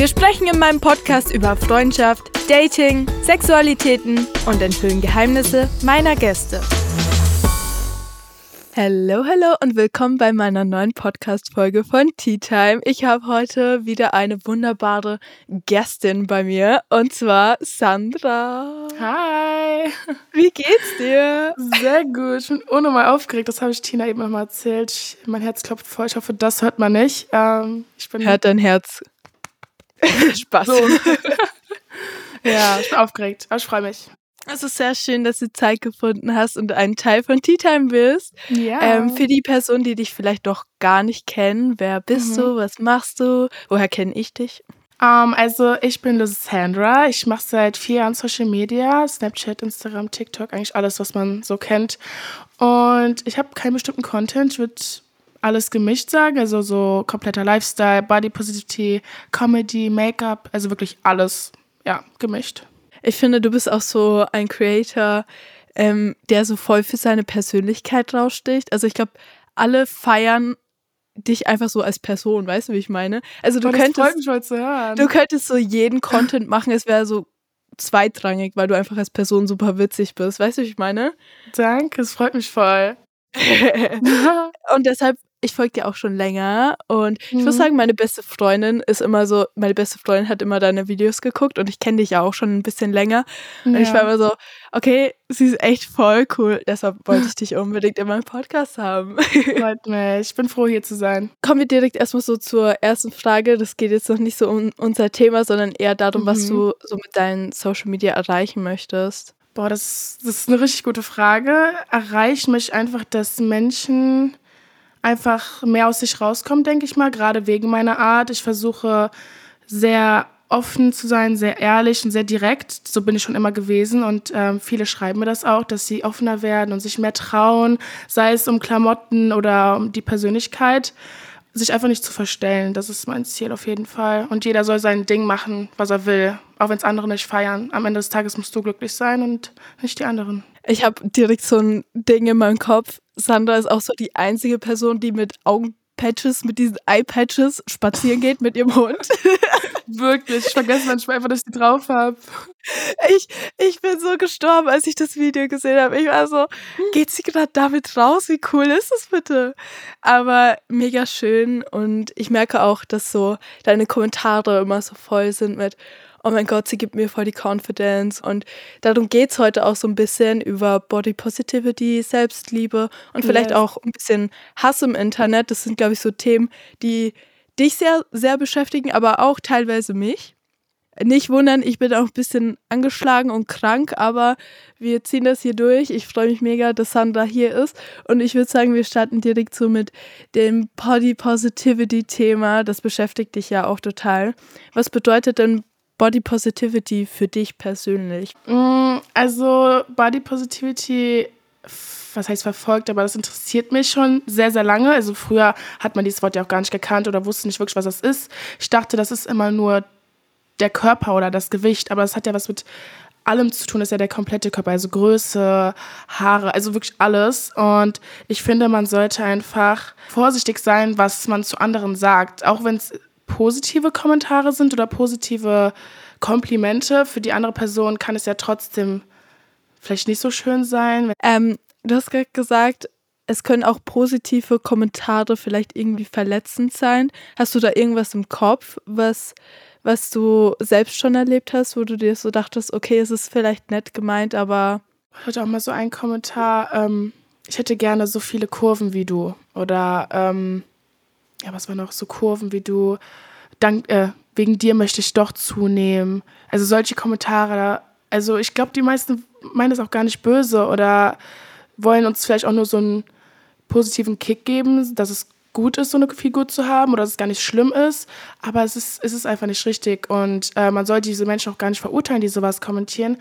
Wir sprechen in meinem Podcast über Freundschaft, Dating, Sexualitäten und enthüllen Geheimnisse meiner Gäste. Hallo, hallo und willkommen bei meiner neuen Podcast-Folge von Tea Time. Ich habe heute wieder eine wunderbare Gästin bei mir und zwar Sandra. Hi! Wie geht's dir? Sehr gut. Ich bin unnormal aufgeregt. Das habe ich Tina eben nochmal erzählt. Ich, mein Herz klopft voll. Ich hoffe, das hört man nicht. Ähm, ich bin Hört dein Herz. Spaß. so. ja, ich bin aufgeregt, aber ich freue mich. Es ist sehr schön, dass du Zeit gefunden hast und ein Teil von Tea Time bist. Ja. Ähm, für die Personen, die dich vielleicht doch gar nicht kennen, wer bist Mhm. du, was machst du, woher kenne ich dich? Ähm, also, ich bin Lysandra. Ich mache seit vier Jahren Social Media, Snapchat, Instagram, TikTok, eigentlich alles, was man so kennt. Und ich habe keinen bestimmten Content. Ich würde alles gemischt sagen, also so kompletter Lifestyle, Body Positivity, Comedy, Make-up, also wirklich alles, ja, gemischt. Ich finde, du bist auch so ein Creator, ähm, der so voll für seine Persönlichkeit raussticht. Also ich glaube, alle feiern dich einfach so als Person, weißt du, wie ich meine? Also du Oh, könntest, zu hören. du könntest so jeden Content machen, es wäre so zweitrangig, weil du einfach als Person super witzig bist. Weißt du, wie ich meine? Danke, es freut mich voll. Und deshalb, ich folge dir auch schon länger. Und ich muss Mhm. sagen, meine beste Freundin ist immer so, meine beste Freundin hat immer deine Videos geguckt und ich kenne dich ja auch schon ein bisschen länger. Und ich war immer so, okay, sie ist echt voll cool. Deshalb wollte ich dich unbedingt in meinem Podcast haben. freut mich. Ich bin froh, hier zu sein. Kommen wir direkt erstmal so zur ersten Frage. Das geht jetzt noch nicht so um unser Thema, sondern eher darum, was Mhm. du so mit deinen Social Media erreichen möchtest. Boah, das, das ist eine richtig gute Frage. Erreicht mich einfach, dass Menschen einfach mehr aus sich rauskommen, denke ich mal, gerade wegen meiner Art. Ich versuche sehr offen zu sein, sehr ehrlich und sehr direkt. So bin ich schon immer gewesen und ähm, viele schreiben mir das auch, dass sie offener werden und sich mehr trauen, sei es um Klamotten oder um die Persönlichkeit, sich einfach nicht zu verstellen. Das ist mein Ziel auf jeden Fall. Und jeder soll sein Ding machen, was er will, auch wenn es andere nicht feiern. Am Ende des Tages musst du glücklich sein und nicht die anderen. Ich habe direkt so ein Ding in meinem Kopf. Sandra ist auch so die einzige Person, die mit Augenpatches, mit diesen Eye-Patches spazieren geht mit ihrem Hund. Wirklich, ich vergesse manchmal einfach, dass ich die drauf habe. Ich, ich bin so gestorben, als ich das Video gesehen habe. Ich war so, geht sie gerade damit raus? Wie cool ist das bitte? Aber mega schön und ich merke auch, dass so deine Kommentare immer so voll sind mit, oh mein Gott, sie gibt mir voll die Confidence und darum geht's heute auch so ein bisschen über Body Positivity, Selbstliebe und vielleicht Yes. auch ein bisschen Hass im Internet. Das sind, glaube ich, so Themen, die dich sehr, sehr beschäftigen, aber auch teilweise mich. Nicht wundern, ich bin auch ein bisschen angeschlagen und krank, aber wir ziehen das hier durch. Ich freue mich mega, dass Sandra hier ist. Und ich würde sagen, wir starten direkt so mit dem Body Positivity Thema. Das beschäftigt dich ja auch total. Was bedeutet denn Body Positivity für dich persönlich? Mm, Also Body Positivity, was heißt verfolgt, aber das interessiert mich schon sehr, sehr lange. Also früher hat man dieses Wort ja auch gar nicht gekannt oder wusste nicht wirklich, was das ist. Ich dachte, das ist immer nur der Körper oder das Gewicht, aber es hat ja was mit allem zu tun, das ist ja der komplette Körper, also Größe, Haare, also wirklich alles. Und ich finde, man sollte einfach vorsichtig sein, was man zu anderen sagt, auch wenn es positive Kommentare sind oder positive Komplimente. Für die andere Person kann es ja trotzdem vielleicht nicht so schön sein. Ähm, du hast gerade gesagt, es können auch positive Kommentare vielleicht irgendwie verletzend sein. Hast du da irgendwas im Kopf, was, was du selbst schon erlebt hast, wo du dir so dachtest, okay, es ist vielleicht nett gemeint, aber Ich hatte auch mal so einen Kommentar, ähm, ich hätte gerne so viele Kurven wie du. Oder, ähm, ja, was war noch? So Kurven wie du. Dank, äh, wegen dir möchte ich doch zunehmen. Also solche Kommentare. Also ich glaube, die meisten meinen das auch gar nicht böse oder wollen uns vielleicht auch nur so einen positiven Kick geben, dass es gut ist, so eine Figur zu haben oder dass es gar nicht schlimm ist, aber es ist, es ist einfach nicht richtig und äh, man sollte diese Menschen auch gar nicht verurteilen, die sowas kommentieren,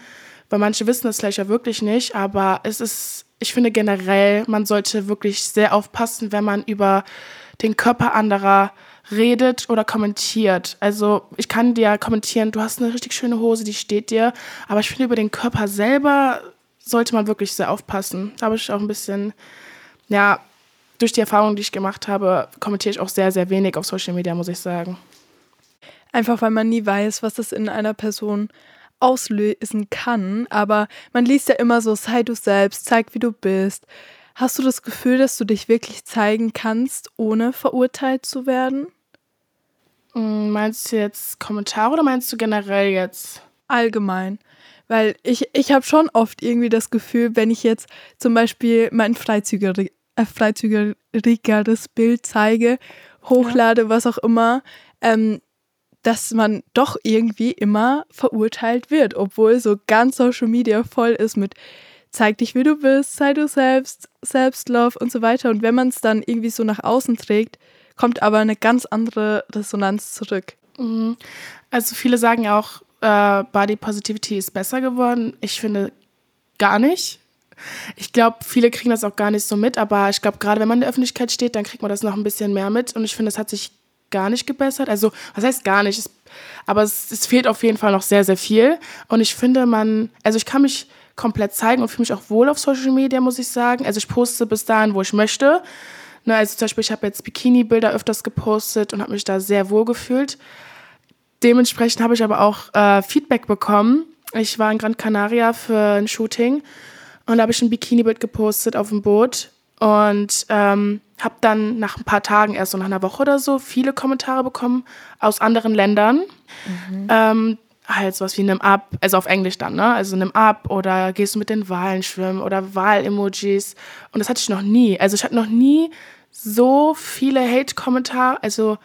weil manche wissen das vielleicht ja wirklich nicht, aber es ist, ich finde generell, man sollte wirklich sehr aufpassen, wenn man über den Körper anderer redet oder kommentiert. Also ich kann dir kommentieren, du hast eine richtig schöne Hose, die steht dir, aber ich finde über den Körper selber sollte man wirklich sehr aufpassen. Da habe ich auch ein bisschen, ja, durch die Erfahrung, die ich gemacht habe, kommentiere ich auch sehr, sehr wenig auf Social Media, muss ich sagen. Einfach weil man nie weiß, was das in einer Person auslösen kann. Aber man liest ja immer so, sei du selbst, zeig, wie du bist. Hast du das Gefühl, dass du dich wirklich zeigen kannst, ohne verurteilt zu werden? Mm, meinst du jetzt Kommentare oder meinst du generell jetzt? Allgemein. Weil ich, ich habe schon oft irgendwie das Gefühl, wenn ich jetzt zum Beispiel mein äh, freizügigeres Bild zeige, hochlade, ja. was auch immer, ähm, dass man doch irgendwie immer verurteilt wird, obwohl so ganz Social Media voll ist mit zeig dich, wie du bist, sei du selbst, Selbstlove und so weiter. Und wenn man es dann irgendwie so nach außen trägt, kommt aber eine ganz andere Resonanz zurück. Mhm. Also viele sagen ja auch, äh, Body Positivity ist besser geworden. Ich finde gar nicht. Ich glaube, viele kriegen das auch gar nicht so mit, aber ich glaube, gerade wenn man in der Öffentlichkeit steht, dann kriegt man das noch ein bisschen mehr mit. Und ich finde, es hat sich gar nicht gebessert. Also, was heißt gar nicht? Es, aber es, es, fehlt auf jeden Fall noch sehr, sehr viel. Und ich finde, man, also ich kann mich komplett zeigen und fühle mich auch wohl auf Social Media, muss ich sagen. Also ich poste bis dahin, wo ich möchte. Ne, also zum Beispiel, ich habe jetzt Bikini-Bilder öfters gepostet und habe mich da sehr wohl gefühlt. Dementsprechend habe ich aber auch äh, Feedback bekommen. Ich war in Gran Canaria für ein Shooting und da habe ich ein Bikini-Bild gepostet auf dem Boot und ähm, habe dann nach ein paar Tagen, erst so nach einer Woche oder so, viele Kommentare bekommen aus anderen Ländern. Mhm. Ähm, halt sowas wie nimm ab, also auf Englisch dann, ne? Also nimm ab oder gehst du mit den Walen schwimmen oder Wal-Emojis. Und das hatte ich noch nie. Also ich hatte noch nie so viele Hate-Kommentare, also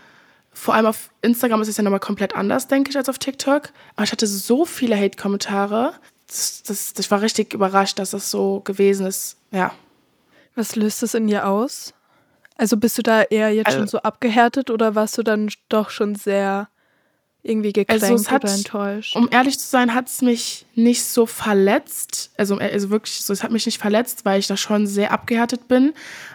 vor allem auf Instagram ist es ja nochmal komplett anders, denke ich, als auf TikTok. Aber ich hatte so viele Hate-Kommentare. Das, das, ich war richtig überrascht, dass das so gewesen ist. Ja. Was löst das in dir aus? Also bist du da eher jetzt also, schon so abgehärtet oder warst du dann doch schon sehr irgendwie gekränkt also hat, oder enttäuscht? Um ehrlich zu sein, hat es mich nicht so verletzt. Also, also wirklich, so, es hat mich nicht verletzt, weil ich da schon sehr abgehärtet bin.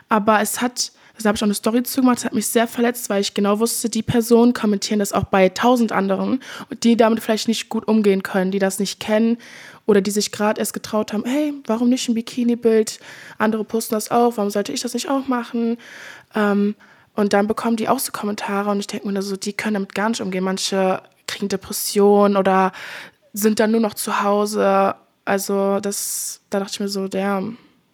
Aber es hat da habe ich auch eine Story zu gemacht, das hat mich sehr verletzt, weil ich genau wusste, die Personen kommentieren das auch bei tausend anderen, die damit vielleicht nicht gut umgehen können, die das nicht kennen oder die sich gerade erst getraut haben, hey, warum nicht ein Bikini-Bild? Andere posten das auch, warum sollte ich das nicht auch machen? Ähm, und dann bekommen die auch so Kommentare und ich denke mir so, die können damit gar nicht umgehen. Manche kriegen Depressionen oder sind dann nur noch zu Hause. Also das, da dachte ich mir so, der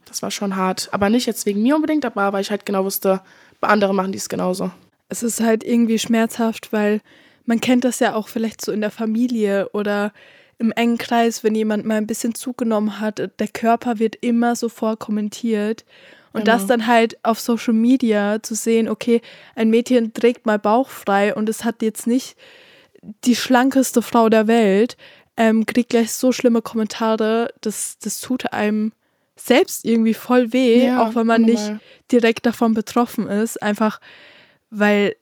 das war schon hart. Aber nicht jetzt wegen mir unbedingt, aber weil ich halt genau wusste, bei anderen machen die es genauso. Es ist halt irgendwie schmerzhaft, weil man kennt das ja auch vielleicht so in der Familie oder im engen Kreis, wenn jemand mal ein bisschen zugenommen hat, der Körper wird immer sofort kommentiert. Und genau. das dann halt auf Social Media zu sehen, okay, ein Mädchen trägt mal bauchfrei und es hat jetzt nicht die schlankeste Frau der Welt, ähm, kriegt gleich so schlimme Kommentare, das, das tut einem selbst irgendwie voll weh, ja, auch wenn man normal. nicht direkt davon betroffen ist, einfach weil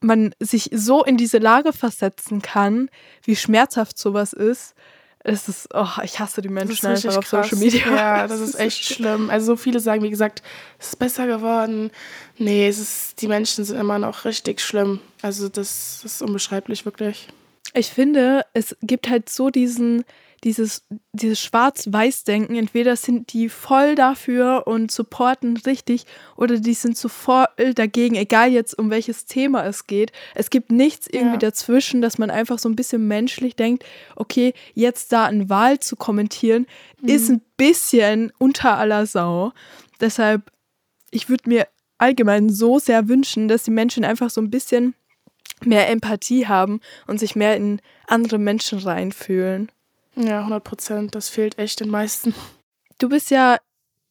man sich so in diese Lage versetzen kann, wie schmerzhaft sowas ist. Es ist, oh, ich hasse die Menschen einfach auf krass. Social Media. Ja, das ist echt schlimm. Also so viele sagen, wie gesagt, es ist besser geworden. Nee, es ist, die Menschen sind immer noch richtig schlimm. Also das, das ist unbeschreiblich, wirklich. Ich finde, es gibt halt so diesen, dieses, dieses Schwarz-Weiß-Denken, entweder sind die voll dafür und supporten richtig oder die sind so voll dagegen, egal jetzt um welches Thema es geht. Es gibt nichts irgendwie ja. dazwischen, dass man einfach so ein bisschen menschlich denkt, okay, jetzt da eine Wahl zu kommentieren, mhm. ist ein bisschen unter aller Sau. Deshalb, ich würde mir allgemein so sehr wünschen, dass die Menschen einfach so ein bisschen mehr Empathie haben und sich mehr in andere Menschen reinfühlen. Ja, 100 Prozent. Das fehlt echt den meisten. Du bist ja,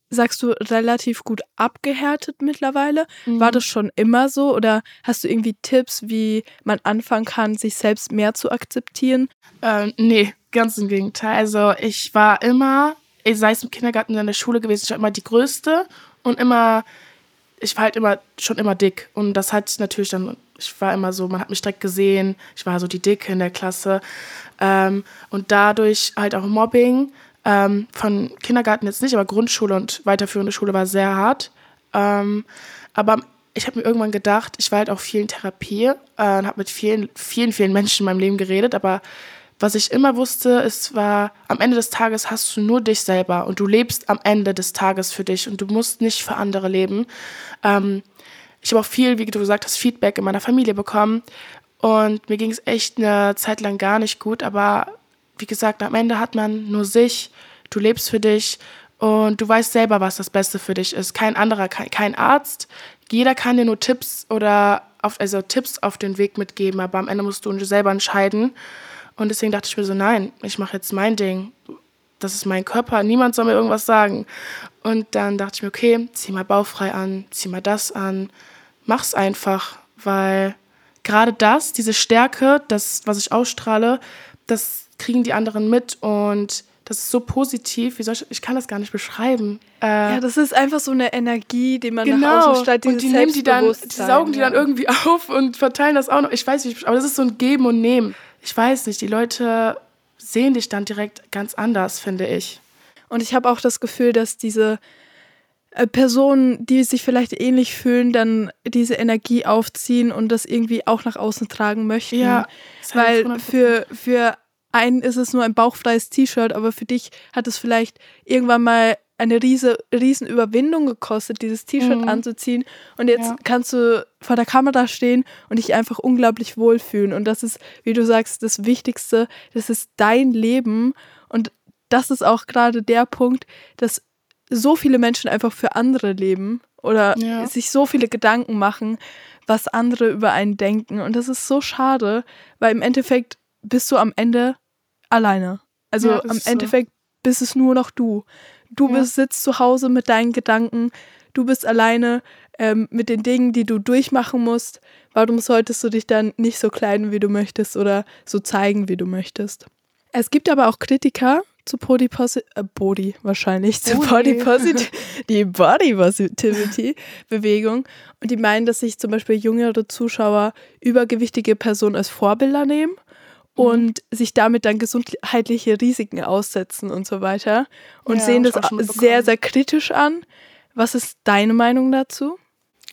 sagst du, relativ gut abgehärtet mittlerweile. Mhm. War das schon immer so oder hast du irgendwie Tipps, wie man anfangen kann, sich selbst mehr zu akzeptieren? Ähm, nee, ganz im Gegenteil. Also ich war immer, sei es im Kindergarten oder in der Schule gewesen, ich war immer die Größte und immer ich war halt immer schon immer dick. Und das hat natürlich dann, ich war immer so, man hat mich direkt gesehen, ich war so die Dicke in der Klasse. Ähm, und dadurch halt auch Mobbing ähm, von Kindergarten jetzt nicht, aber Grundschule und weiterführende Schule war sehr hart. Ähm, aber ich habe mir irgendwann gedacht, ich war halt auch viel in Therapie äh, und habe mit vielen, vielen, vielen Menschen in meinem Leben geredet, aber was ich immer wusste, es war, am Ende des Tages hast du nur dich selber und du lebst am Ende des Tages für dich und du musst nicht für andere leben. Ähm, ich habe auch viel, wie du gesagt hast, Feedback in meiner Familie bekommen und mir ging es echt eine Zeit lang gar nicht gut, aber wie gesagt, am Ende hat man nur sich, du lebst für dich und du weißt selber, was das Beste für dich ist. Kein anderer, kein Arzt, jeder kann dir nur Tipps oder auf, also Tipps auf den Weg mitgeben, aber am Ende musst du selber entscheiden. Und deswegen dachte ich mir so, nein, ich mache jetzt mein Ding. Das ist mein Körper, niemand soll mir irgendwas sagen. Und dann dachte ich mir, okay, zieh mal bauchfrei an, zieh mal das an, mach's einfach, weil gerade das, diese Stärke, das, was ich ausstrahle, das kriegen die anderen mit und das ist so positiv, wie soll ich, ich kann das gar nicht beschreiben. Äh, ja, das ist einfach so eine Energie, die man genau. nach außen strahlt, und die nehmen die dann, die saugen die dann irgendwie auf und verteilen das auch noch. Ich weiß nicht, aber das ist so ein Geben und Nehmen ich weiß nicht, die Leute sehen dich dann direkt ganz anders, finde ich. Und ich habe auch das Gefühl, dass diese äh, Personen, die sich vielleicht ähnlich fühlen, dann diese Energie aufziehen und das irgendwie auch nach außen tragen möchten. Ja, weil für, für einen ist es nur ein bauchfreies T-Shirt, aber für dich hat es vielleicht irgendwann mal eine riese, riesen Überwindung gekostet, dieses T-Shirt mhm. anzuziehen. Und jetzt ja. kannst du vor der Kamera stehen und dich einfach unglaublich wohlfühlen. Und das ist, wie du sagst, das Wichtigste. Das ist dein Leben. Und das ist auch gerade der Punkt, dass so viele Menschen einfach für andere leben oder ja. sich so viele Gedanken machen, was andere über einen denken. Und das ist so schade, weil im Endeffekt bist du am Ende alleine. Also ja, am Endeffekt so. Bist es nur noch du. Du ja. bist, sitzt zu Hause mit deinen Gedanken, du bist alleine ähm, mit den Dingen, die du durchmachen musst. Warum solltest du dich dann nicht so kleiden, wie du möchtest oder so zeigen, wie du möchtest? Es gibt aber auch Kritiker zu Body Positivity, äh, Body wahrscheinlich, zu Body Positivity, die Body Positivity Bewegung. Und die meinen, dass sich zum Beispiel jüngere Zuschauer übergewichtige Personen als Vorbilder nehmen. Und sich damit dann gesundheitliche Risiken aussetzen und so weiter und ja, sehen das sehr, sehr kritisch an. Was ist deine Meinung dazu?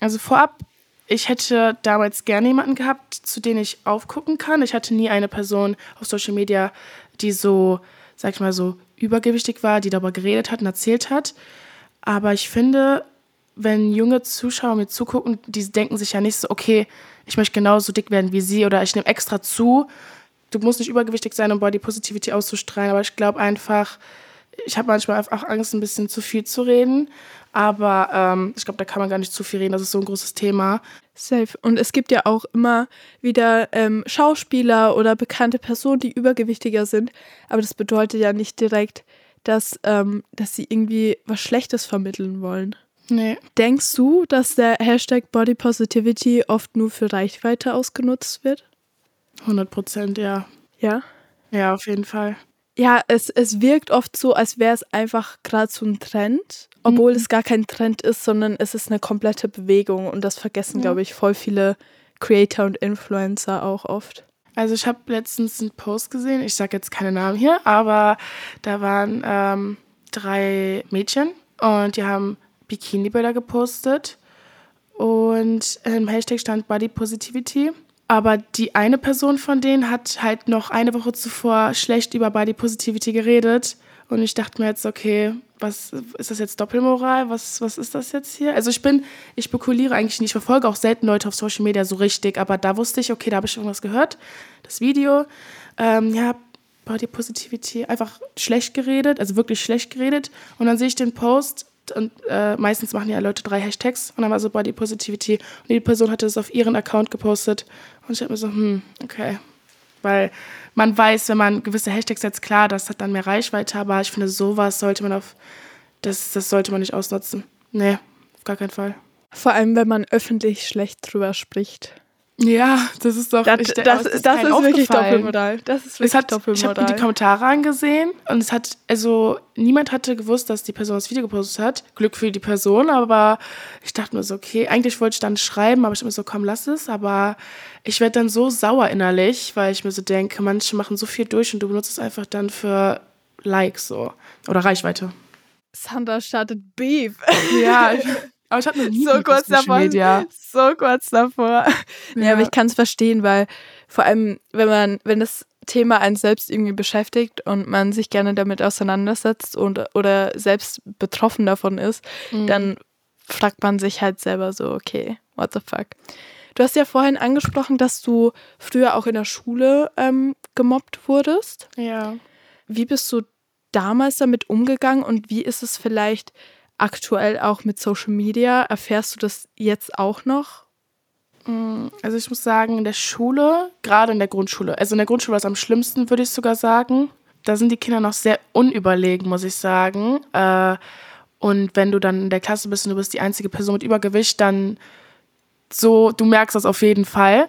Also vorab, ich hätte damals gerne jemanden gehabt, zu dem ich aufgucken kann. Ich hatte nie eine Person auf Social Media, die so, sag ich mal, so übergewichtig war, die darüber geredet hat und erzählt hat. Aber ich finde, wenn junge Zuschauer mir zugucken, die denken sich ja nicht so, okay, ich möchte genauso dick werden wie sie oder ich nehme extra zu, du musst nicht übergewichtig sein, um Body Positivity auszustrahlen, aber ich glaube einfach, ich habe manchmal einfach Angst, ein bisschen zu viel zu reden. Aber ähm, ich glaube, da kann man gar nicht zu viel reden. Das ist so ein großes Thema. Safe. Und es gibt ja auch immer wieder ähm, Schauspieler oder bekannte Personen, die übergewichtiger sind. Aber das bedeutet ja nicht direkt, dass, ähm, dass sie irgendwie was Schlechtes vermitteln wollen. Nee. Denkst du, dass der Hashtag Body Positivity oft nur für Reichweite ausgenutzt wird? 100 Prozent, ja. Ja? Ja, auf jeden Fall. Ja, es, es wirkt oft so, als wäre es einfach gerade so ein Trend, obwohl mhm. es gar kein Trend ist, sondern es ist eine komplette Bewegung und das vergessen, ja. glaube ich, voll viele Creator und Influencer auch oft. Also ich habe letztens einen Post gesehen, ich sage jetzt keine Namen hier, aber da waren ähm, drei Mädchen und die haben Bikini-Bilder gepostet und im Hashtag stand Body Positivity. Aber die eine Person von denen hat halt noch eine Woche zuvor schlecht über Body Positivity geredet. Und ich dachte mir jetzt, okay, was ist das jetzt Doppelmoral? Was, was ist das jetzt hier? Also ich bin, ich spekuliere eigentlich nicht. Ich verfolge auch selten Leute auf Social Media so richtig, aber da wusste ich, okay, da habe ich irgendwas gehört. Das Video, ähm, ja, Body Positivity, einfach schlecht geredet, also wirklich schlecht geredet. Und dann sehe ich den Post und äh, meistens machen ja Leute drei Hashtags und dann war so Body Positivity und die Person hatte es auf ihren Account gepostet und ich habe mir so, hm, okay. Weil man weiß, wenn man gewisse Hashtags setzt, klar, das hat dann mehr Reichweite, aber ich finde, sowas sollte man auf, das, das sollte man nicht ausnutzen. Nee, auf gar keinen Fall. Vor allem, wenn man öffentlich schlecht drüber spricht. Ja, das ist doch. Das, ich, das, aber es das ist wirklich. Doppelmoral. Das ist wirklich Es hat, ich habe die Kommentare angesehen und es hat, also niemand hatte gewusst, dass die Person das Video gepostet hat. Glück für die Person, aber ich dachte mir so, okay, eigentlich wollte ich dann schreiben, aber ich dachte mir so, komm, lass es. Aber ich werde dann so sauer innerlich, weil ich mir so denke, manche machen so viel durch und du benutzt es einfach dann für Likes so. Oder Reichweite. Sandra startet Beef. Ja, ich, aber ich hatte noch nie so kurz davor. Media. So kurz davor. Ja, aber ich kann es verstehen, weil vor allem, wenn man, wenn das Thema einen selbst irgendwie beschäftigt und man sich gerne damit auseinandersetzt und oder selbst betroffen davon ist, Mhm. dann fragt man sich halt selber so, okay, what the fuck. Du hast ja vorhin angesprochen, dass du früher auch in der Schule ähm, gemobbt wurdest. Ja. Wie bist du damals damit umgegangen und wie ist es vielleicht aktuell auch mit Social Media? Erfährst du das jetzt auch noch? Mm, Also ich muss sagen, in der Schule, gerade in der Grundschule, also in der Grundschule war es am schlimmsten, würde ich sogar sagen. Da sind die Kinder noch sehr unüberlegen, muss ich sagen. Äh, Und wenn du dann in der Klasse bist und du bist die einzige Person mit Übergewicht, dann so, du merkst das auf jeden Fall.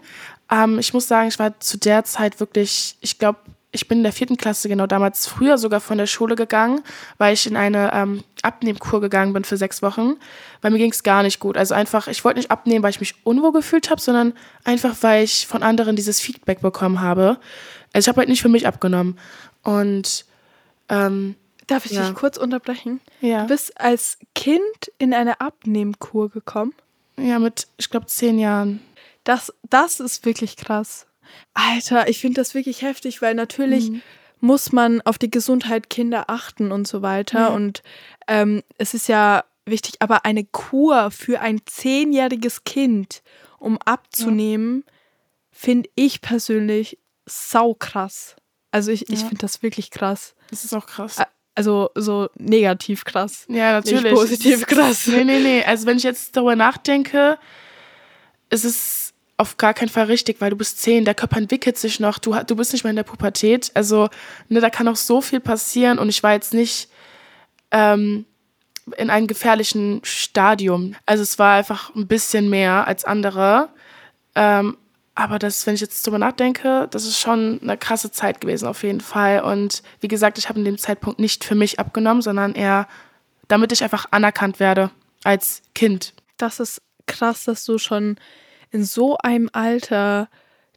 Ähm, ich muss sagen, ich war zu der Zeit wirklich, ich glaube, ich bin in der vierten Klasse genau damals früher sogar von der Schule gegangen, weil ich in eine ähm, Abnehmkur gegangen bin für sechs Wochen, weil mir ging es gar nicht gut. Also einfach, ich wollte nicht abnehmen, weil ich mich unwohl gefühlt habe, sondern einfach, weil ich von anderen dieses Feedback bekommen habe. Also ich habe halt nicht für mich abgenommen. Und ähm, Darf ich Ja. dich kurz unterbrechen? ja, Du bist als Kind in eine Abnehmkur gekommen. ja, mit, ich glaube, zehn Jahren. Das, das ist wirklich krass. Alter, ich finde das wirklich heftig, weil natürlich Mhm. muss man auf die Gesundheit Kinder achten und so weiter. Ja. Und ähm, es ist ja wichtig, aber eine Kur für ein zehnjähriges Kind, um abzunehmen, finde ich persönlich sau krass. Also ich, ich Ja. finde das wirklich krass. Das ist auch krass. Also so negativ krass. Ja, natürlich. Nicht positiv krass. Nee, nee, nee. Also wenn ich jetzt darüber nachdenke, ist es auf gar keinen Fall richtig, weil du bist zehn, der Körper entwickelt sich noch, du, du bist nicht mehr in der Pubertät. Also, ne, da kann noch so viel passieren und ich war jetzt nicht ähm, in einem gefährlichen Stadium. Also es war einfach ein bisschen mehr als andere. Ähm, aber das, wenn ich jetzt drüber nachdenke, das ist schon eine krasse Zeit gewesen auf jeden Fall. Und wie gesagt, ich habe in dem Zeitpunkt nicht für mich abgenommen, sondern eher, damit ich einfach anerkannt werde als Kind. Das ist krass, dass du schon in so einem Alter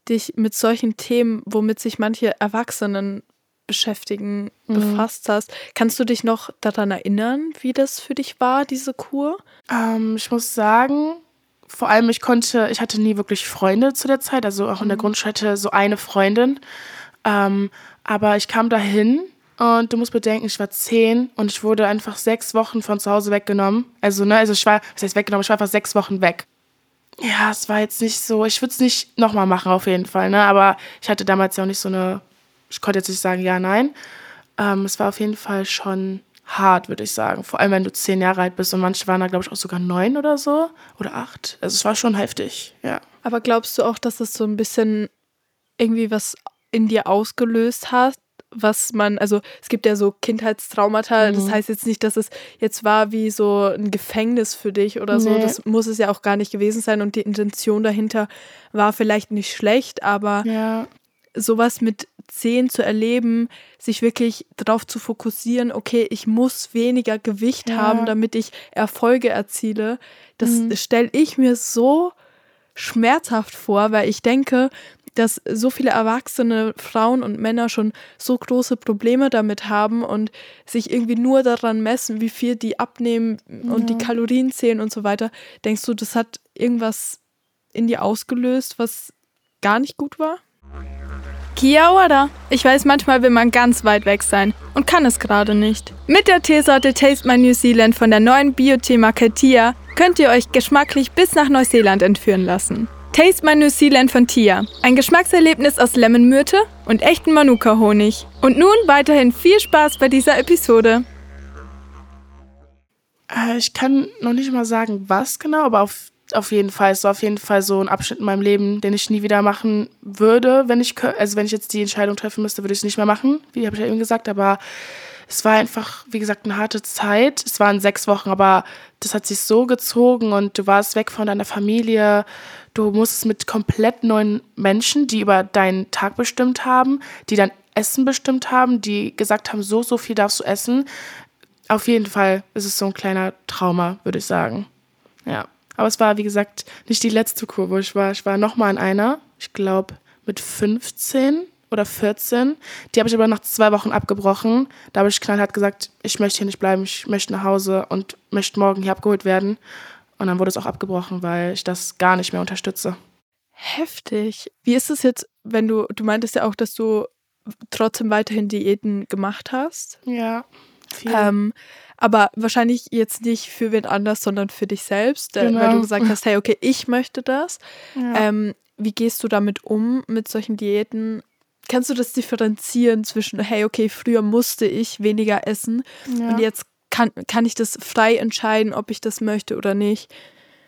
dich mit solchen Themen, womit sich manche Erwachsenen beschäftigen, befasst hast. Kannst du dich noch daran erinnern, wie das für dich war, diese Kur? Ähm, ich muss sagen, vor allem ich konnte, ich hatte nie wirklich Freunde zu der Zeit, also auch in der Grundschule hatte so eine Freundin. Ähm, aber ich kam dahin und du musst bedenken, ich war zehn und ich wurde einfach sechs Wochen von zu Hause weggenommen. Also, ne, also ich war, was heißt weggenommen, ich war einfach sechs Wochen weg. Ja, es war jetzt nicht so, ich würde es nicht nochmal machen auf jeden Fall, ne, aber ich hatte damals ja auch nicht so eine, ich konnte jetzt nicht sagen, ja, nein. Ähm, es war auf jeden Fall schon hart, würde ich sagen. Vor allem, wenn du zehn Jahre alt bist und manche waren da, glaube ich, auch sogar neun oder so oder acht. Also es war schon heftig, ja. Aber glaubst du auch, dass es so ein bisschen irgendwie was in dir ausgelöst hat? Was man, also es gibt ja so Kindheitstraumata, das heißt jetzt nicht, dass es jetzt war wie so ein Gefängnis für dich oder so. Nee. Das muss es ja auch gar nicht gewesen sein und die Intention dahinter war vielleicht nicht schlecht, aber Ja, sowas mit zehn zu erleben, sich wirklich darauf zu fokussieren, okay, ich muss weniger Gewicht Ja. haben, damit ich Erfolge erziele, das stelle ich mir so schmerzhaft vor, weil ich denke, dass so viele erwachsene Frauen und Männer schon so große Probleme damit haben und sich irgendwie nur daran messen, wie viel die abnehmen und die Kalorien zählen und so weiter. Denkst du, das hat irgendwas in dir ausgelöst, was gar nicht gut war? Kia ora. Ich weiß, manchmal will man ganz weit weg sein und kann es gerade nicht. Mit der Teesorte Taste My New Zealand von der neuen Bio-Tee-Marke Tia könnt ihr euch geschmacklich bis nach Neuseeland entführen lassen. Taste My New Zealand von Tia. Ein Geschmackserlebnis aus Lemonmyrte und echten Manuka-Honig. Und nun weiterhin viel Spaß bei dieser Episode. Äh, ich kann noch nicht mal sagen, was genau, aber auf, auf jeden Fall. Es war auf jeden Fall so ein Abschnitt in meinem Leben, den ich nie wieder machen würde, wenn ich, also wenn ich jetzt die Entscheidung treffen müsste, würde ich es nicht mehr machen, wie habe ich ja eben gesagt, aber es war einfach, wie gesagt, eine harte Zeit. Es waren sechs Wochen, aber das hat sich so gezogen und du warst weg von deiner Familie. Du musstest mit komplett neuen Menschen, die über deinen Tag bestimmt haben, die dein Essen bestimmt haben, die gesagt haben, so, so viel darfst du essen. Auf jeden Fall ist es so ein kleiner Trauma, würde ich sagen. Ja. Aber es war, wie gesagt, nicht die letzte Kur, wo ich war. Ich war nochmal in einer, ich glaube mit 15 oder 14. Die habe ich aber nach zwei Wochen abgebrochen. Da habe ich knallhart gesagt, ich möchte hier nicht bleiben, ich möchte nach Hause und möchte morgen hier abgeholt werden. Und dann wurde es auch abgebrochen, weil ich das gar nicht mehr unterstütze. Heftig. Wie ist es jetzt, wenn du, du meintest ja auch, dass du trotzdem weiterhin Diäten gemacht hast? Ja. Ähm, aber wahrscheinlich jetzt nicht für wen anders, sondern für dich selbst, genau. weil du gesagt hast, hey, okay, ich möchte das. Ja. Ähm, wie gehst du damit um, mit solchen Diäten? kannst du das differenzieren zwischen, hey, okay, früher musste ich weniger essen ja. und jetzt kann, kann ich das frei entscheiden, ob ich das möchte oder nicht?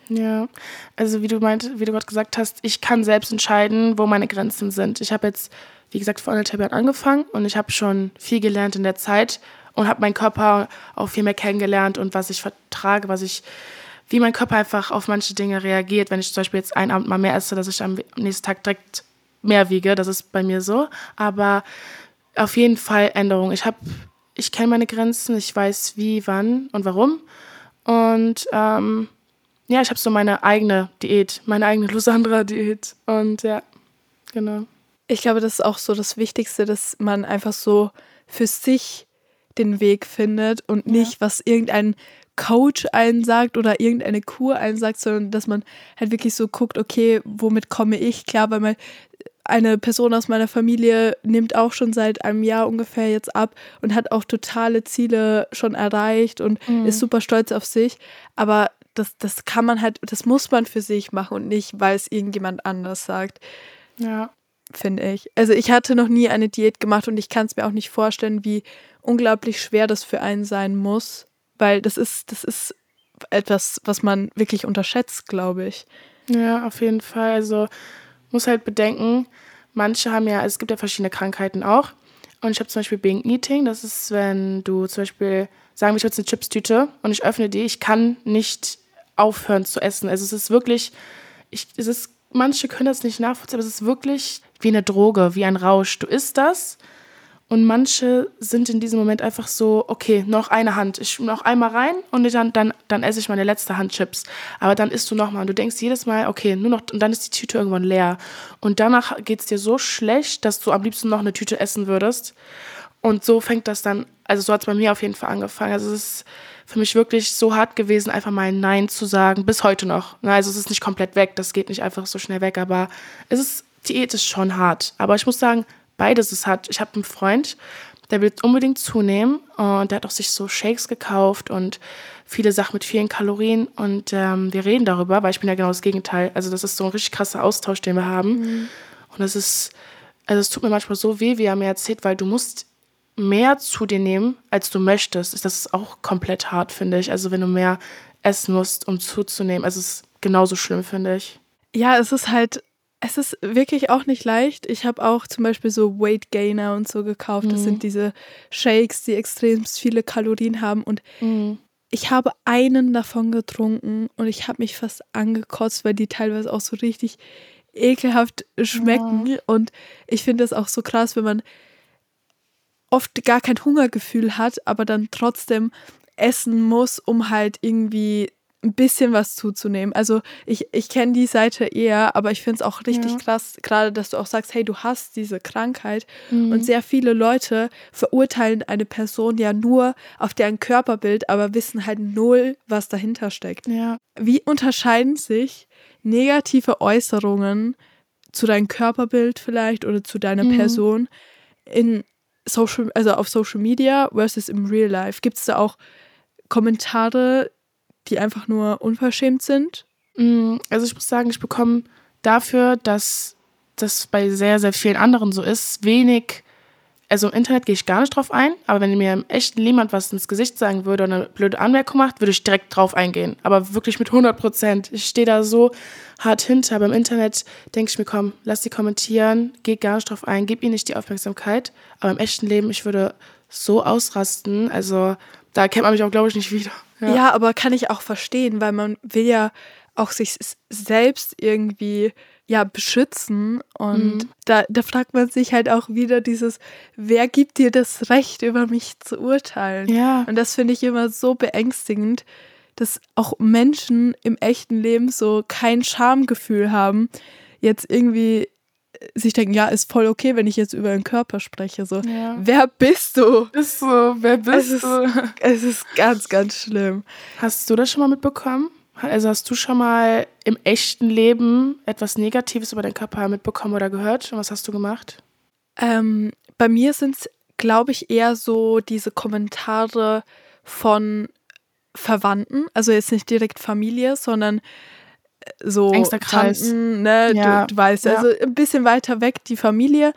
Ja, also wie du meint, wie du gerade gesagt hast, ich kann selbst entscheiden, wo meine Grenzen sind. Ich habe jetzt, wie gesagt, vor anderthalb Jahren angefangen und ich habe schon viel gelernt in der Zeit und habe meinen Körper auch viel mehr kennengelernt und was ich vertrage, was ich, wie mein Körper einfach auf manche Dinge reagiert. Wenn ich zum Beispiel jetzt einen Abend mal mehr esse, dass ich am nächsten Tag direkt mehr wiege. Das ist bei mir so. Aber auf jeden Fall Änderungen. Ich habe, ich kenne meine Grenzen, ich weiß wie, wann und warum. Und ähm, ja, ich habe so meine eigene Diät, meine eigene Losandra-Diät. Und ja, genau. Ich glaube, das ist auch so das Wichtigste, dass man einfach so für sich den Weg findet und nicht, ja. was irgendein Coach einsagt oder irgendeine Kur einsagt, sondern dass man halt wirklich so guckt, okay, womit komme ich klar, weil man eine Person aus meiner Familie nimmt auch schon seit einem Jahr ungefähr jetzt ab und hat auch totale Ziele schon erreicht und mhm. ist super stolz auf sich. Aber das, das kann man halt, das muss man für sich machen und nicht, weil es irgendjemand anders sagt. Ja. Finde ich. Also ich hatte noch nie eine Diät gemacht und ich kann es mir auch nicht vorstellen, wie unglaublich schwer das für einen sein muss. Weil das ist, das ist etwas, was man wirklich unterschätzt, glaube ich. Ja, auf jeden Fall. Also muss halt bedenken, manche haben ja, es gibt ja verschiedene Krankheiten auch. Und ich habe zum Beispiel Bing Eating, das ist, wenn du zum Beispiel, sagen wir, ich habe jetzt eine Chipstüte und ich öffne die, ich kann nicht aufhören zu essen. Also es ist wirklich, ich, es ist, manche können das nicht nachvollziehen, aber es ist wirklich wie eine Droge, wie ein Rausch. Du isst das und manche sind in diesem Moment einfach so, okay, noch eine Hand. Ich noch einmal rein und dann, dann, dann esse ich meine letzte Hand Chips. Aber dann isst du nochmal und du denkst jedes Mal, okay, nur noch, und dann ist die Tüte irgendwann leer. Und danach geht es dir so schlecht, dass du am liebsten noch eine Tüte essen würdest. Und so fängt das dann, also so hat es bei mir auf jeden Fall angefangen. Also es ist für mich wirklich so hart gewesen, einfach mal ein Nein zu sagen, bis heute noch. Also es ist nicht komplett weg, das geht nicht einfach so schnell weg, aber es ist, Diät ist schon hart. Aber ich muss sagen, beides ist hat. Ich habe einen Freund, der will unbedingt zunehmen und der hat auch sich so Shakes gekauft und viele Sachen mit vielen Kalorien und ähm, wir reden darüber, weil ich bin ja genau das Gegenteil. Also das ist so ein richtig krasser Austausch, den wir haben. Mhm. Und das ist, also es tut mir manchmal so weh, wie er mir erzählt, weil du musst mehr zu dir nehmen, als du möchtest. Das ist auch komplett hart, finde ich. Also wenn du mehr essen musst, um zuzunehmen. Also es ist genauso schlimm, finde ich. Ja, es ist halt es ist wirklich auch nicht leicht. Ich habe auch zum Beispiel so Weight Gainer und so gekauft. Das mhm. sind diese Shakes, die extrem viele Kalorien haben. Und mhm. ich habe einen davon getrunken und ich habe mich fast angekotzt, weil die teilweise auch so richtig ekelhaft schmecken. Ja. Und ich finde das auch so krass, wenn man oft gar kein Hungergefühl hat, aber dann trotzdem essen muss, um halt irgendwie ein bisschen was zuzunehmen. Also ich, ich kenne die Seite eher, aber ich finde es auch richtig ja. krass, gerade dass du auch sagst, hey, du hast diese Krankheit. Mhm. Und sehr viele Leute verurteilen eine Person ja nur auf deren Körperbild, aber wissen halt null, was dahinter steckt. Ja. Wie unterscheiden sich negative Äußerungen zu deinem Körperbild vielleicht oder zu deiner mhm. Person in Social, also auf Social Media versus im Real Life? Gibt es da auch Kommentare, die einfach nur unverschämt sind? Mm, also ich muss sagen, ich bekomme dafür, dass das bei sehr, sehr vielen anderen so ist, wenig also im Internet gehe ich gar nicht drauf ein, aber wenn mir im echten Leben was ins Gesicht sagen würde oder eine blöde Anmerkung macht, würde ich direkt drauf eingehen. Aber wirklich mit 100 Prozent. Ich stehe da so hart hinter. Aber im Internet denke ich mir, komm, lass sie kommentieren, geh gar nicht drauf ein, gib ihnen nicht die Aufmerksamkeit. Aber im echten Leben, ich würde so ausrasten. Also da kennt man mich auch, glaube ich, nicht wieder. Ja. ja, aber kann ich auch verstehen, weil man will ja auch sich selbst irgendwie ja beschützen und mhm. da, da fragt man sich halt auch wieder dieses, wer gibt dir das Recht über mich zu urteilen? Ja. Und das finde ich immer so beängstigend, dass auch Menschen im echten Leben so kein Schamgefühl haben, jetzt irgendwie sich denken, ja, ist voll okay, wenn ich jetzt über den Körper spreche. So, ja. wer bist du? Ist so, wer bist es du? Ist, es ist ganz, ganz schlimm. Hast du das schon mal mitbekommen? Also hast du schon mal im echten Leben etwas Negatives über deinen Körper mitbekommen oder gehört? Und was hast du gemacht? Ähm, bei mir sind es, glaube ich, eher so diese Kommentare von Verwandten, also jetzt nicht direkt Familie, sondern so Engster. Tanten, ne? Ja. Du, du, weißt, ja. also ein bisschen weiter weg die Familie,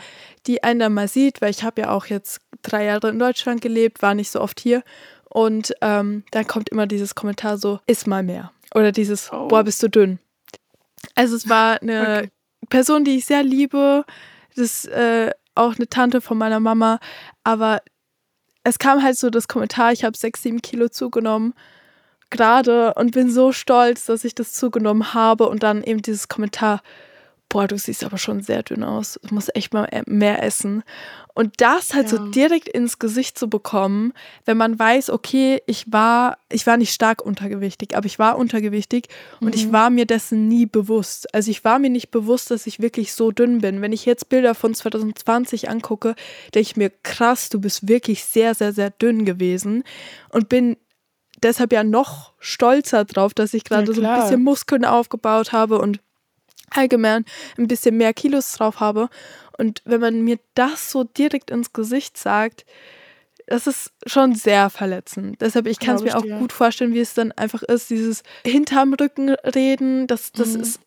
die einen dann mal sieht, weil ich habe ja auch jetzt drei Jahre in Deutschland gelebt, war nicht so oft hier. Und ähm, dann kommt immer dieses Kommentar so, iss mal mehr. Oder dieses, oh. boah, bist du dünn. Also es war eine okay. Person, die ich sehr liebe. Das ist äh, auch eine Tante von meiner Mama. Aber es kam halt so das Kommentar, ich habe sechs, sieben Kilo zugenommen gerade und bin so stolz, dass ich das zugenommen habe und dann eben dieses Kommentar, boah, du siehst aber schon sehr dünn aus, du musst echt mal mehr essen. Und das halt ja. so direkt ins Gesicht zu bekommen, wenn man weiß, okay, ich war, ich war nicht stark untergewichtig, aber ich war untergewichtig und mhm. ich war mir dessen nie bewusst. Also ich war mir nicht bewusst, dass ich wirklich so dünn bin. Wenn ich jetzt Bilder von 2020 angucke, denke ich mir, krass, du bist wirklich sehr, sehr, sehr dünn gewesen und bin deshalb ja noch stolzer drauf, dass ich gerade ja, so ein bisschen Muskeln aufgebaut habe und allgemein ein bisschen mehr Kilos drauf habe. Und wenn man mir das so direkt ins Gesicht sagt, das ist schon sehr verletzend. Deshalb, ich kann es mir auch dir. gut vorstellen, wie es dann einfach ist, dieses hinterm Rücken reden, das, das mhm. ist,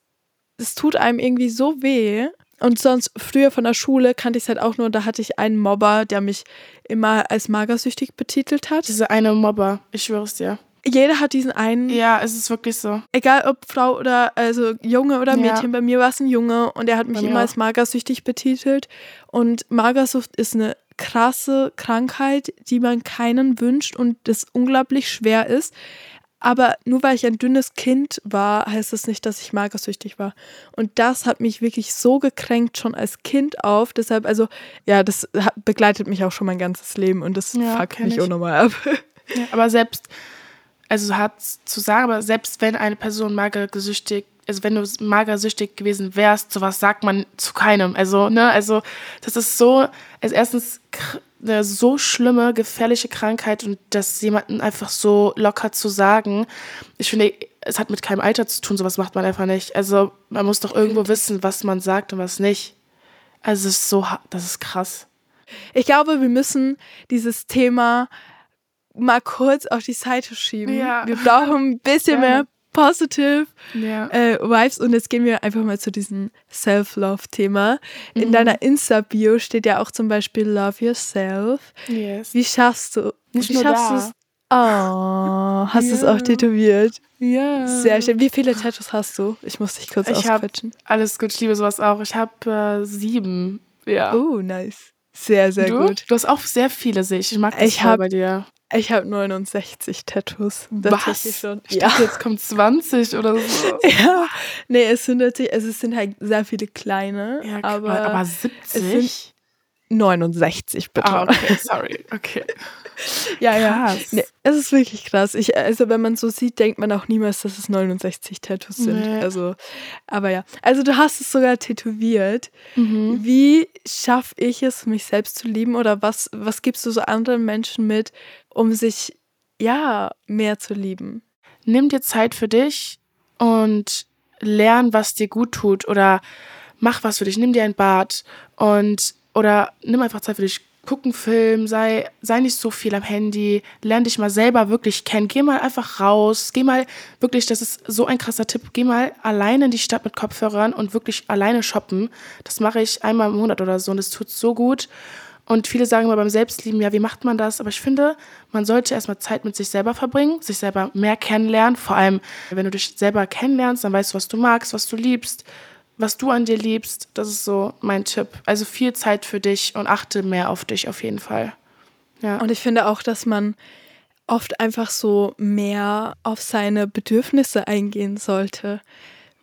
es tut einem irgendwie so weh. Und sonst früher von der Schule kannte ich es halt auch nur, da hatte ich einen Mobber, der mich immer als magersüchtig betitelt hat. Diese eine Mobber, ich schwöre es dir. Jeder hat diesen einen. Ja, es ist wirklich so. Egal ob Frau oder also Junge oder Mädchen, ja. bei mir war es ein Junge und er hat mich immer auch. als magersüchtig betitelt. Und Magersucht ist eine krasse Krankheit, die man keinen wünscht und das unglaublich schwer ist. Aber nur weil ich ein dünnes Kind war, heißt das nicht, dass ich magersüchtig war. Und das hat mich wirklich so gekränkt schon als Kind auf. Deshalb, also, ja, das begleitet mich auch schon mein ganzes Leben und das ja, fuckt mich unnormal ab. Ja, aber selbst, also hart zu sagen, aber selbst wenn eine Person magersüchtig, also wenn du magersüchtig gewesen wärst, sowas sagt man zu keinem. Also, ne, also das ist so, also erstens eine so schlimme, gefährliche Krankheit und das jemanden einfach so locker zu sagen, ich finde, es hat mit keinem Alter zu tun, sowas macht man einfach nicht. Also man muss doch irgendwo wissen, was man sagt und was nicht. Also es ist so, das ist krass. Ich glaube, wir müssen dieses Thema mal kurz auf die Seite schieben. Ja. Wir brauchen ein bisschen mehr positive ja. äh, Vibes. Und jetzt gehen wir einfach mal zu diesem Self-Love-Thema. Mhm. In deiner Insta-Bio steht ja auch zum Beispiel Love Yourself. Yes. Wie schaffst du? Nicht wie schaffst du es? Oh, hast du es auch tätowiert? Ja. Sehr schön. Wie viele Tattoos hast du? Ich muss dich kurz ich ausquetschen. Alles gut, ich liebe sowas auch. Ich habe äh, sieben. Ja. Oh, nice. Sehr, sehr du? gut. Du hast auch sehr viele, sehe ich. Ich mag das ich hab, bei dir. Ich habe 69 Tattoos. Was? Schon. Ich ja. dachte, jetzt kommt 20 oder so. ja. Nee, es sind natürlich, also es sind halt sehr viele kleine. Ja, aber, aber 70? 69 bitte. Ah, okay, sorry. Okay. Ja, ja. Nee, es ist wirklich krass. Ich, also, wenn man so sieht, denkt man auch niemals, dass es 69 Tattoos sind. Nee. Also, aber ja. Also, du hast es sogar tätowiert. Mhm. Wie schaffe ich es, mich selbst zu lieben? Oder was, was gibst du so anderen Menschen mit, um sich, ja, mehr zu lieben? Nimm dir Zeit für dich und lern, was dir gut tut. Oder mach was für dich. Nimm dir ein Bad und oder nimm einfach Zeit für dich, guck einen Film, sei, sei nicht so viel am Handy, lern dich mal selber wirklich kennen. Geh mal einfach raus, geh mal wirklich, das ist so ein krasser Tipp, geh mal alleine in die Stadt mit Kopfhörern und wirklich alleine shoppen. Das mache ich einmal im Monat oder so und es tut so gut. Und viele sagen immer beim Selbstlieben, ja, wie macht man das? Aber ich finde, man sollte erstmal Zeit mit sich selber verbringen, sich selber mehr kennenlernen. Vor allem, wenn du dich selber kennenlernst, dann weißt du, was du magst, was du liebst, was du an dir liebst. Das ist so mein Tipp. Also viel Zeit für dich und achte mehr auf dich auf jeden Fall. Ja. Und ich finde auch, dass man oft einfach so mehr auf seine Bedürfnisse eingehen sollte.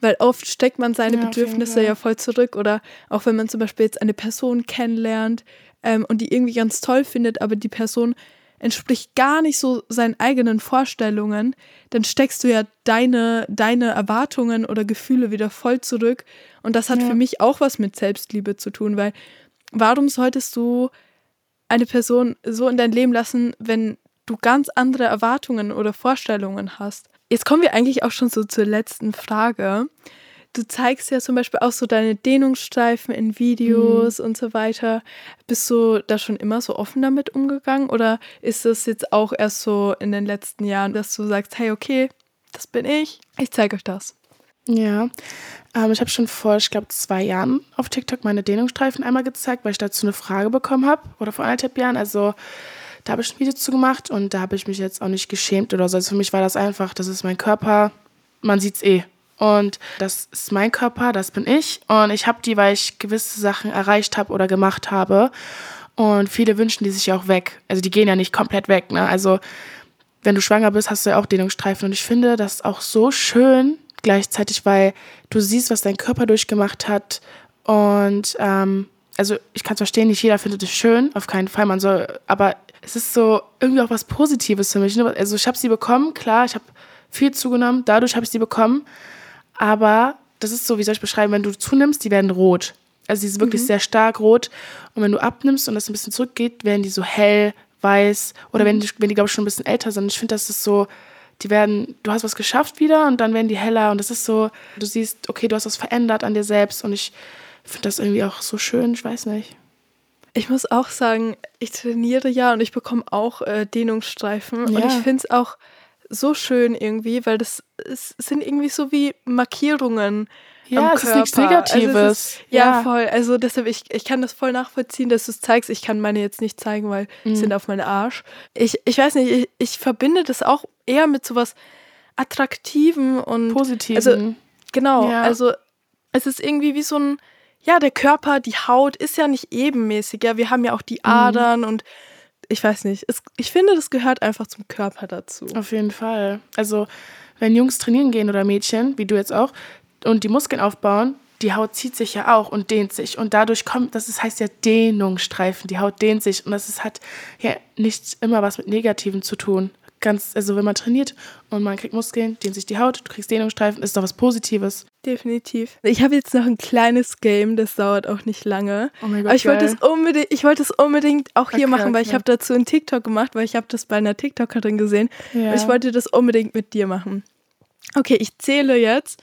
Weil oft steckt man seine ja, Bedürfnisse ja voll zurück. Oder auch wenn man zum Beispiel jetzt eine Person kennenlernt, ähm, und die irgendwie ganz toll findet, aber die Person entspricht gar nicht so seinen eigenen Vorstellungen, dann steckst du ja deine, deine Erwartungen oder Gefühle wieder voll zurück. Und das hat ja. für mich auch was mit Selbstliebe zu tun, weil warum solltest du eine Person so in dein Leben lassen, wenn du ganz andere Erwartungen oder Vorstellungen hast? Jetzt kommen wir eigentlich auch schon so zur letzten Frage du zeigst ja zum Beispiel auch so deine Dehnungsstreifen in Videos mhm. und so weiter. Bist du da schon immer so offen damit umgegangen oder ist das jetzt auch erst so in den letzten Jahren, dass du sagst, hey, okay, das bin ich, ich zeige euch das? Ja, ähm, ich habe schon vor, ich glaube, zwei Jahren auf TikTok meine Dehnungsstreifen einmal gezeigt, weil ich dazu eine Frage bekommen habe oder vor anderthalb Jahren. Also da habe ich ein Video zu gemacht und da habe ich mich jetzt auch nicht geschämt oder so. Also für mich war das einfach, das ist mein Körper, man sieht es eh. Und das ist mein Körper, das bin ich. Und ich habe die, weil ich gewisse Sachen erreicht habe oder gemacht habe. Und viele wünschen die sich ja auch weg. Also die gehen ja nicht komplett weg. Ne? Also wenn du schwanger bist, hast du ja auch Dehnungsstreifen. Und ich finde das auch so schön gleichzeitig, weil du siehst, was dein Körper durchgemacht hat. Und ähm, also ich kann es verstehen, nicht jeder findet es schön, auf keinen Fall. Man soll, aber es ist so irgendwie auch was Positives für mich. Ne? Also ich habe sie bekommen, klar, ich habe viel zugenommen, dadurch habe ich sie bekommen. Aber das ist so, wie soll ich beschreiben, wenn du zunimmst, die werden rot. Also die sind wirklich mhm. sehr stark rot. Und wenn du abnimmst und das ein bisschen zurückgeht, werden die so hell, weiß. Oder mhm. wenn die, wenn die glaube ich, schon ein bisschen älter sind. Ich finde, das ist so, die werden, du hast was geschafft wieder und dann werden die heller. Und das ist so, du siehst, okay, du hast was verändert an dir selbst. Und ich finde das irgendwie auch so schön, ich weiß nicht. Ich muss auch sagen, ich trainiere ja und ich bekomme auch äh, Dehnungsstreifen. Ja. Und ich finde es auch so schön irgendwie, weil das ist, sind irgendwie so wie Markierungen. Ja, es ist nichts Negatives. Also ist, ja. ja. voll. Also deshalb, ich, ich kann das voll nachvollziehen, dass du es zeigst. Ich kann meine jetzt nicht zeigen, weil mhm. sind auf meinen Arsch. Ich, ich weiß nicht, ich, ich verbinde das auch eher mit sowas Attraktiven und Positiven. Also, genau, ja. also es ist irgendwie wie so ein, ja, der Körper, die Haut ist ja nicht ebenmäßig. Ja, wir haben ja auch die mhm. Adern mhm. und ich weiß nicht, es, ich finde, das gehört einfach zum Körper dazu. Auf jeden Fall. Also, wenn Jungs trainieren gehen oder Mädchen, wie du jetzt auch, und die Muskeln aufbauen, die Haut zieht sich ja auch und dehnt sich. Und dadurch kommt, das heißt ja Dehnungsstreifen. Die Haut dehnt sich. Und das ist, hat ja nicht immer was mit Negativen zu tun ganz, also wenn man trainiert und man kriegt Muskeln, dehnt sich die Haut, du kriegst Dehnungsstreifen, ist doch was Positives. Definitiv. Ich habe jetzt noch ein kleines Game, das dauert auch nicht lange. Oh mein Gott, Aber ich wollte es unbedingt, ich wollte es unbedingt auch hier okay, machen, weil okay. ich habe dazu einen TikTok gemacht, weil ich habe das bei einer TikTokerin gesehen. Ja. Und ich wollte das unbedingt mit dir machen. Okay, ich zähle jetzt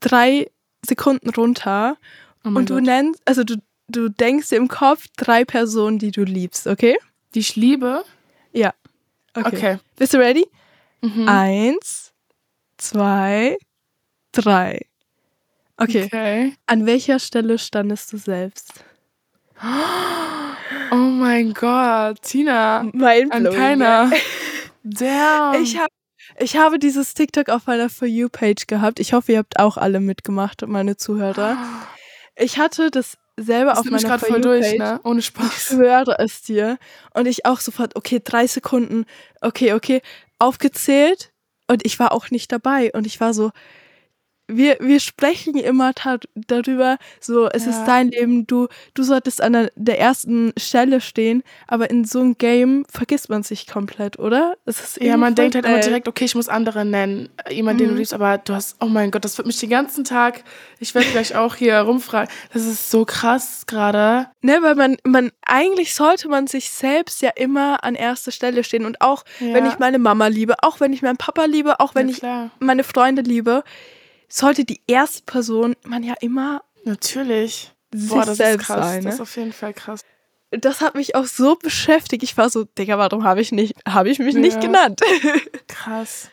drei Sekunden runter oh und du Gott. nennst, also du, du denkst dir im Kopf drei Personen, die du liebst, okay? Die ich liebe? Ja. Okay. okay. Bist du ready? Mhm. Eins, zwei, drei. Okay. okay. An welcher Stelle standest du selbst? Oh mein Gott, Tina. Mein An keiner. Damn. Ich, hab, ich habe dieses TikTok auf meiner For You-Page gehabt. Ich hoffe, ihr habt auch alle mitgemacht, meine Zuhörer. Ich hatte das selber das auf meiner voll durch, ne? Ohne Spaß. Ich schwöre es dir. Und ich auch sofort, okay, drei Sekunden, okay, okay, aufgezählt. Und ich war auch nicht dabei. Und ich war so, wir, wir sprechen immer darüber, so, es ja. ist dein Leben, du, du solltest an der, der, ersten Stelle stehen, aber in so einem Game vergisst man sich komplett, oder? Es ist ja, man denkt halt immer direkt, okay, ich muss andere nennen, jemand, mhm. den du mhm. liebst, aber du hast, oh mein Gott, das wird mich den ganzen Tag, ich werde gleich auch hier rumfragen, das ist so krass gerade. Ne, weil man, man, eigentlich sollte man sich selbst ja immer an erster Stelle stehen und auch, ja. wenn ich meine Mama liebe, auch wenn ich meinen Papa liebe, auch wenn ich meine Freunde liebe, sollte die erste Person man ja immer natürlich sich Boah, das selbst ist krass. sein. Ne? Das ist auf jeden Fall krass. Das hat mich auch so beschäftigt. Ich war so, Digga, warum habe ich nicht, habe ich mich ja. nicht genannt? krass.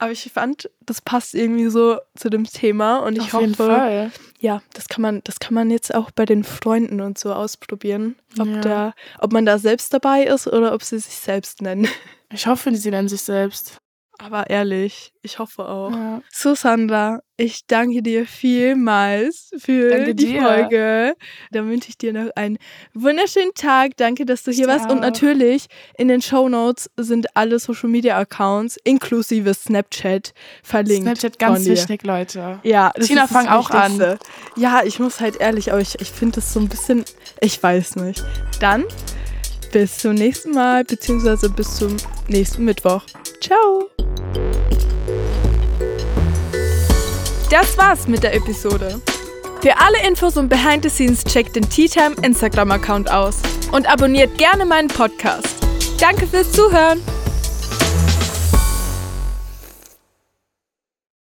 Aber ich fand, das passt irgendwie so zu dem Thema und ich Auf jeden hoffe, Fall. ja, das kann man, das kann man jetzt auch bei den Freunden und so ausprobieren, ob Ja. da, ob man da selbst dabei ist oder ob sie sich selbst nennen. Ich hoffe, sie nennen sich selbst. Aber ehrlich, ich hoffe auch. Ja. So, Sandra, ich danke dir vielmals für Danke die dir. Folge. Dann wünsche ich dir noch einen wunderschönen Tag. Danke, dass du hier dir warst. Und natürlich in den Show Notes sind alle Social Media Accounts inklusive Snapchat verlinkt. Snapchat ganz wichtig, Leute. Ja, Tina, fang auch an. Ja, ich muss halt ehrlich, aber ich, ich finde das so ein bisschen, ich weiß nicht. Dann bis zum nächsten Mal, beziehungsweise bis zum nächsten Mittwoch. Ciao. Das war's mit der Episode. Für alle Infos und Behind the Scenes checkt den Tea Time Instagram Account aus und abonniert gerne meinen Podcast. Danke fürs Zuhören.